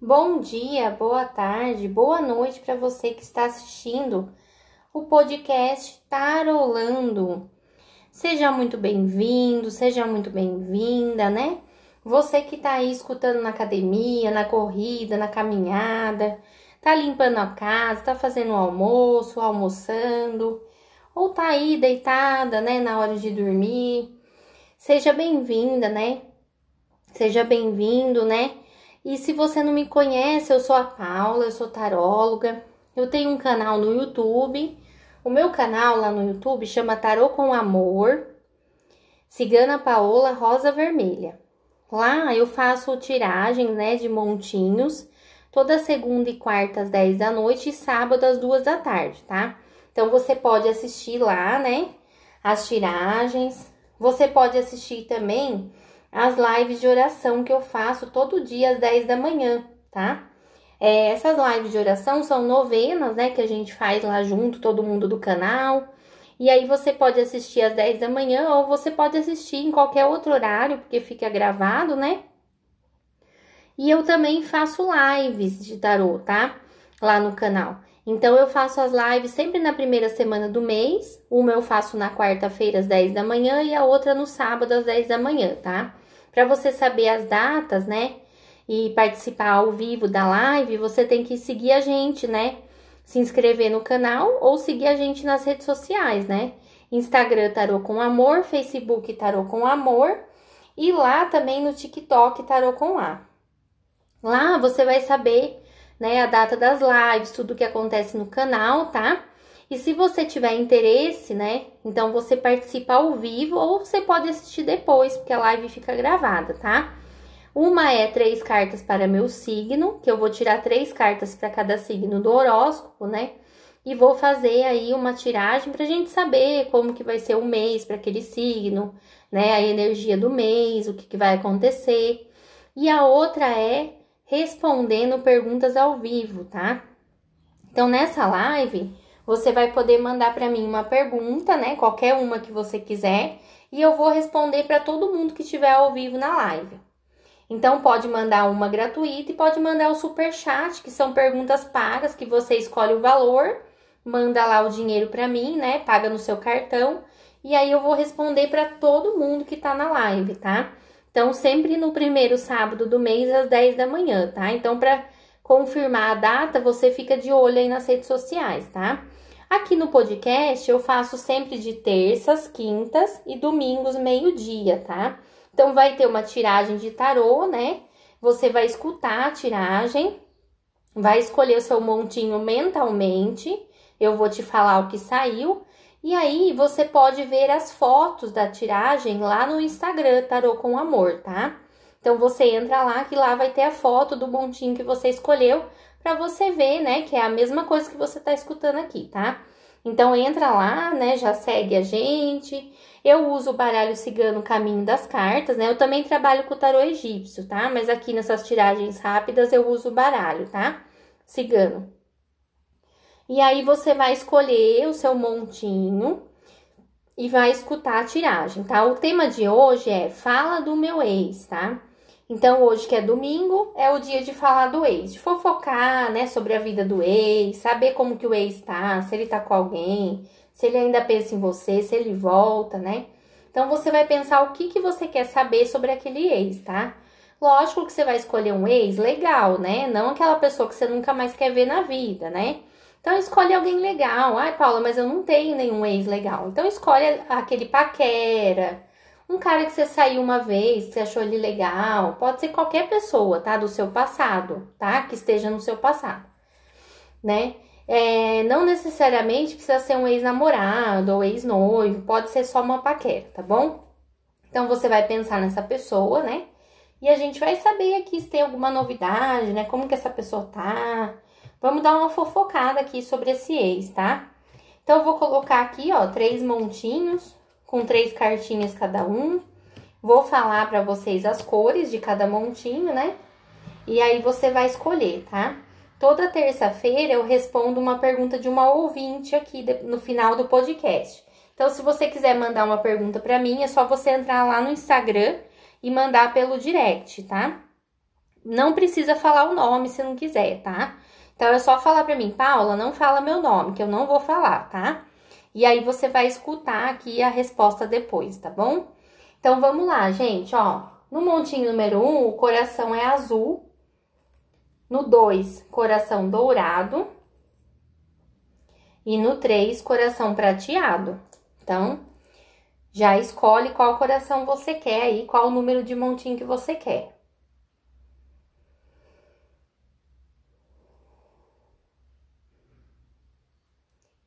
Bom dia, boa tarde, boa noite para você que está assistindo o podcast Tarolando. Seja muito bem-vindo, seja muito bem-vinda, né? Você que está aí escutando na academia, na corrida, na caminhada, tá limpando a casa, tá fazendo o almoço, almoçando, ou tá aí deitada, né, na hora de dormir. Seja bem-vinda, né? Seja bem-vindo, né? E se você não me conhece, eu sou a Paula, eu sou taróloga. Eu tenho um canal no YouTube. O meu canal lá no YouTube chama Tarô com Amor. Cigana Paola Rosa Vermelha. Lá eu faço tiragens, né, de montinhos, toda segunda e quarta às 10 da noite e sábado às 2 da tarde, tá? Então você pode assistir lá, né, as tiragens. Você pode assistir também as lives de oração que eu faço todo dia às 10 da manhã, tá? É, essas lives de oração são novenas, né, que a gente faz lá junto, todo mundo do canal. E aí você pode assistir às 10 da manhã ou você pode assistir em qualquer outro horário, porque fica gravado, né? E eu também faço lives de tarô, tá? Lá no canal. Então eu faço as lives sempre na primeira semana do mês. Uma eu faço na quarta-feira às 10 da manhã e a outra no sábado às 10 da manhã, tá? Para você saber as datas, né? E participar ao vivo da live, você tem que seguir a gente, né? Se inscrever no canal ou seguir a gente nas redes sociais, né? Instagram Tarô com Amor, Facebook Tarô com Amor e lá também no TikTok Tarô com A. Lá você vai saber né, a data das lives, tudo que acontece no canal, tá? E se você tiver interesse, né, então você participa ao vivo ou você pode assistir depois, porque a live fica gravada, tá? Uma é três cartas para meu signo, que eu vou tirar três cartas para cada signo do horóscopo, né? E vou fazer aí uma tiragem pra gente saber como que vai ser o mês para aquele signo, né? A energia do mês, o que, que vai acontecer. E a outra é respondendo perguntas ao vivo, tá? Então, nessa live, você vai poder mandar para mim uma pergunta, né? Qualquer uma que você quiser, e eu vou responder para todo mundo que estiver ao vivo na live. Então, pode mandar uma gratuita e pode mandar o super chat, que são perguntas pagas, que você escolhe o valor, manda lá o dinheiro para mim, né? Paga no seu cartão, e aí eu vou responder para todo mundo que tá na live, tá? Então, sempre no primeiro sábado do mês, às 10 da manhã, tá? Então, para confirmar a data, você fica de olho aí nas redes sociais, tá? Aqui no podcast, eu faço sempre de terças, quintas e domingos, meio-dia, tá? Então, vai ter uma tiragem de tarô, né? Você vai escutar a tiragem, vai escolher o seu montinho mentalmente. Eu vou te falar o que saiu e aí você pode ver as fotos da tiragem lá no Instagram Tarô com Amor, tá? Então você entra lá que lá vai ter a foto do montinho que você escolheu para você ver, né, que é a mesma coisa que você tá escutando aqui, tá? Então entra lá, né, já segue a gente. Eu uso o baralho cigano Caminho das Cartas, né? Eu também trabalho com o tarô egípcio, tá? Mas aqui nessas tiragens rápidas eu uso o baralho, tá? Cigano. E aí você vai escolher o seu montinho e vai escutar a tiragem, tá? O tema de hoje é Fala do meu ex, tá? Então, hoje que é domingo, é o dia de falar do ex, de fofocar, né, sobre a vida do ex, saber como que o ex tá, se ele tá com alguém, se ele ainda pensa em você, se ele volta, né? Então, você vai pensar o que que você quer saber sobre aquele ex, tá? Lógico que você vai escolher um ex legal, né? Não aquela pessoa que você nunca mais quer ver na vida, né? Então escolhe alguém legal. Ai, Paula, mas eu não tenho nenhum ex legal. Então escolhe aquele paquera, um cara que você saiu uma vez, que você achou ele legal. Pode ser qualquer pessoa, tá? Do seu passado, tá? Que esteja no seu passado, né? É, não necessariamente precisa ser um ex-namorado ou ex-noivo, pode ser só uma paquera, tá bom? Então você vai pensar nessa pessoa, né? E a gente vai saber aqui se tem alguma novidade, né? Como que essa pessoa tá, Vamos dar uma fofocada aqui sobre esse ex, tá? Então, eu vou colocar aqui, ó, três montinhos com três cartinhas cada um. Vou falar para vocês as cores de cada montinho, né? E aí você vai escolher, tá? Toda terça-feira eu respondo uma pergunta de uma ouvinte aqui no final do podcast. Então, se você quiser mandar uma pergunta para mim, é só você entrar lá no Instagram e mandar pelo direct, tá? não precisa falar o nome se não quiser, tá? Então é só falar para mim, Paula, não fala meu nome, que eu não vou falar, tá? E aí você vai escutar aqui a resposta depois, tá bom? Então vamos lá, gente, ó. No montinho número 1, um, o coração é azul. No 2, coração dourado. E no 3, coração prateado. Então, já escolhe qual coração você quer aí, qual número de montinho que você quer.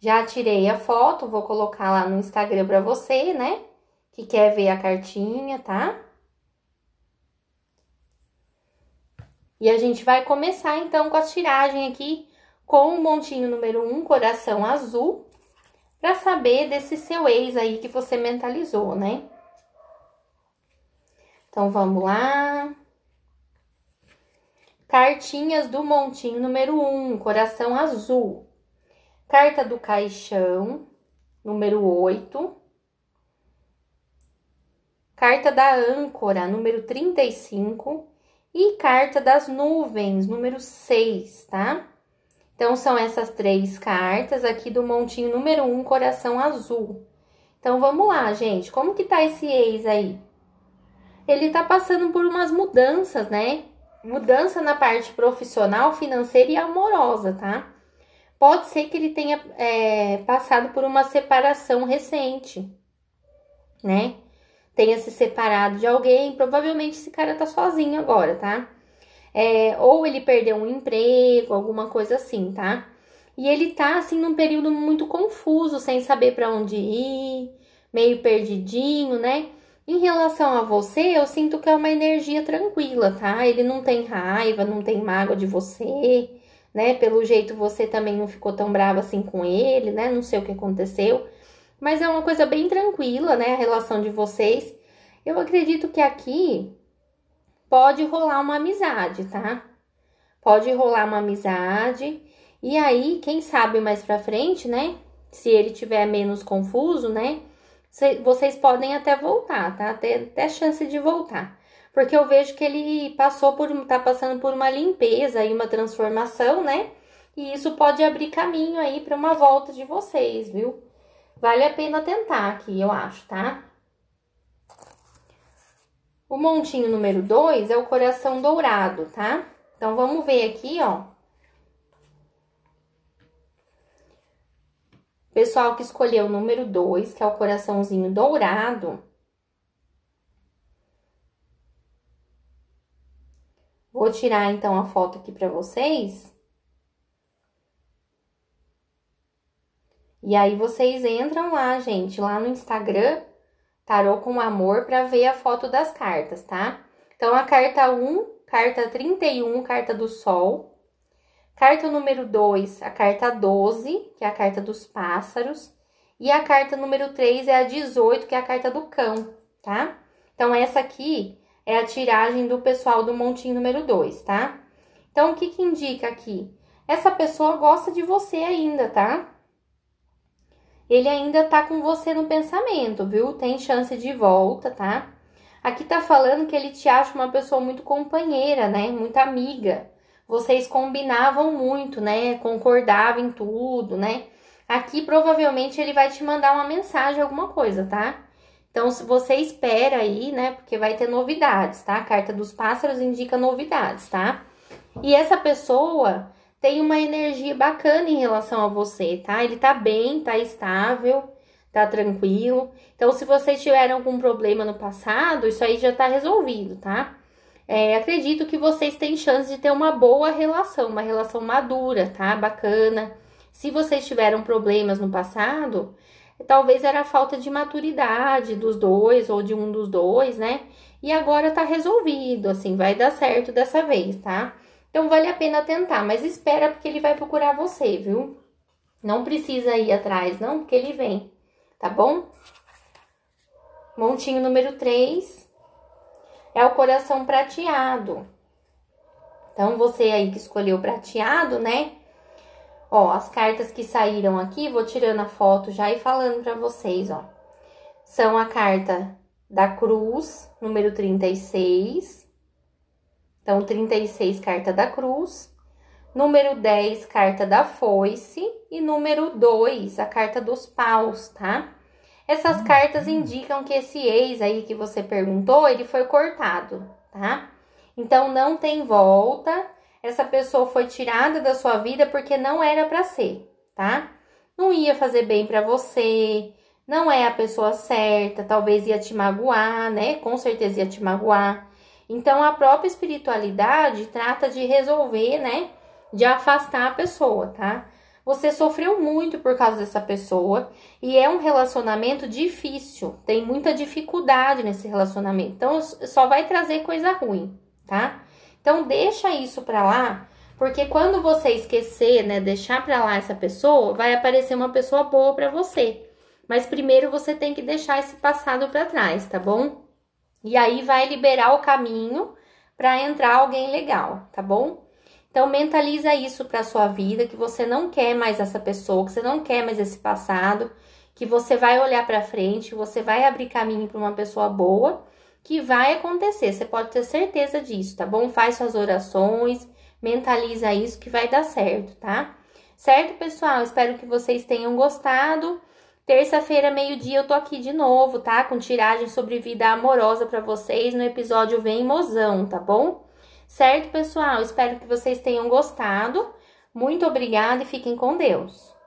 Já tirei a foto, vou colocar lá no Instagram para você, né? Que quer ver a cartinha, tá? E a gente vai começar então com a tiragem aqui com o montinho número 1, um, coração azul, para saber desse seu ex aí que você mentalizou, né? Então vamos lá. Cartinhas do montinho número 1, um, coração azul. Carta do Caixão, número 8. Carta da Âncora, número 35. E Carta das Nuvens, número 6, tá? Então, são essas três cartas aqui do montinho número 1, coração azul. Então, vamos lá, gente. Como que tá esse ex aí? Ele tá passando por umas mudanças, né? Mudança na parte profissional, financeira e amorosa, tá? Pode ser que ele tenha é, passado por uma separação recente, né? Tenha se separado de alguém. Provavelmente esse cara tá sozinho agora, tá? É, ou ele perdeu um emprego, alguma coisa assim, tá? E ele tá assim num período muito confuso, sem saber para onde ir, meio perdidinho, né? Em relação a você, eu sinto que é uma energia tranquila, tá? Ele não tem raiva, não tem mágoa de você né? Pelo jeito você também não ficou tão brava assim com ele, né? Não sei o que aconteceu, mas é uma coisa bem tranquila, né? A relação de vocês. Eu acredito que aqui pode rolar uma amizade, tá? Pode rolar uma amizade. E aí, quem sabe mais pra frente, né? Se ele tiver menos confuso, né? Vocês podem até voltar, tá? Até, até chance de voltar porque eu vejo que ele passou por, tá passando por uma limpeza e uma transformação, né? E isso pode abrir caminho aí para uma volta de vocês, viu? Vale a pena tentar aqui, eu acho, tá? O montinho número 2 é o coração dourado, tá? Então, vamos ver aqui, ó. Pessoal que escolheu o número 2, que é o coraçãozinho dourado, Vou tirar então a foto aqui para vocês. E aí vocês entram lá, gente, lá no Instagram, Tarô com Amor, para ver a foto das cartas, tá? Então, a carta 1, carta 31, carta do Sol. Carta número 2, a carta 12, que é a carta dos pássaros. E a carta número 3 é a 18, que é a carta do cão, tá? Então, essa aqui é a tiragem do pessoal do montinho número 2, tá? Então, o que que indica aqui? Essa pessoa gosta de você ainda, tá? Ele ainda tá com você no pensamento, viu? Tem chance de volta, tá? Aqui tá falando que ele te acha uma pessoa muito companheira, né? Muito amiga. Vocês combinavam muito, né? Concordavam em tudo, né? Aqui provavelmente ele vai te mandar uma mensagem, alguma coisa, tá? Então, se você espera aí, né? Porque vai ter novidades, tá? A carta dos pássaros indica novidades, tá? E essa pessoa tem uma energia bacana em relação a você, tá? Ele tá bem, tá estável, tá tranquilo. Então, se vocês tiveram algum problema no passado, isso aí já tá resolvido, tá? É, acredito que vocês têm chance de ter uma boa relação, uma relação madura, tá? Bacana. Se vocês tiveram problemas no passado, talvez era falta de maturidade dos dois ou de um dos dois, né? E agora tá resolvido, assim, vai dar certo dessa vez, tá? Então vale a pena tentar, mas espera porque ele vai procurar você, viu? Não precisa ir atrás, não, porque ele vem, tá bom? Montinho número 3 é o coração prateado. Então, você aí que escolheu prateado, né? Ó, as cartas que saíram aqui, vou tirando a foto já e falando para vocês, ó. São a carta da cruz, número 36. Então, 36, carta da cruz. Número 10, carta da foice. E número 2, a carta dos paus, tá? Essas cartas indicam que esse ex aí que você perguntou, ele foi cortado, tá? Então, não tem volta. Essa pessoa foi tirada da sua vida porque não era para ser, tá? Não ia fazer bem para você, não é a pessoa certa, talvez ia te magoar, né? Com certeza ia te magoar. Então, a própria espiritualidade trata de resolver, né? De afastar a pessoa, tá? Você sofreu muito por causa dessa pessoa e é um relacionamento difícil, tem muita dificuldade nesse relacionamento. Então, só vai trazer coisa ruim, tá? Então, deixa isso pra lá, porque quando você esquecer, né, deixar pra lá essa pessoa, vai aparecer uma pessoa boa pra você. Mas primeiro você tem que deixar esse passado pra trás, tá bom? E aí vai liberar o caminho para entrar alguém legal, tá bom? Então mentaliza isso para sua vida que você não quer mais essa pessoa, que você não quer mais esse passado, que você vai olhar para frente, você vai abrir caminho para uma pessoa boa, que vai acontecer. Você pode ter certeza disso, tá bom? Faz suas orações, mentaliza isso que vai dar certo, tá? Certo, pessoal? Espero que vocês tenham gostado. Terça-feira, meio-dia, eu tô aqui de novo, tá? Com tiragem sobre vida amorosa para vocês no episódio Vem Mozão, tá bom? Certo, pessoal? Espero que vocês tenham gostado. Muito obrigada e fiquem com Deus.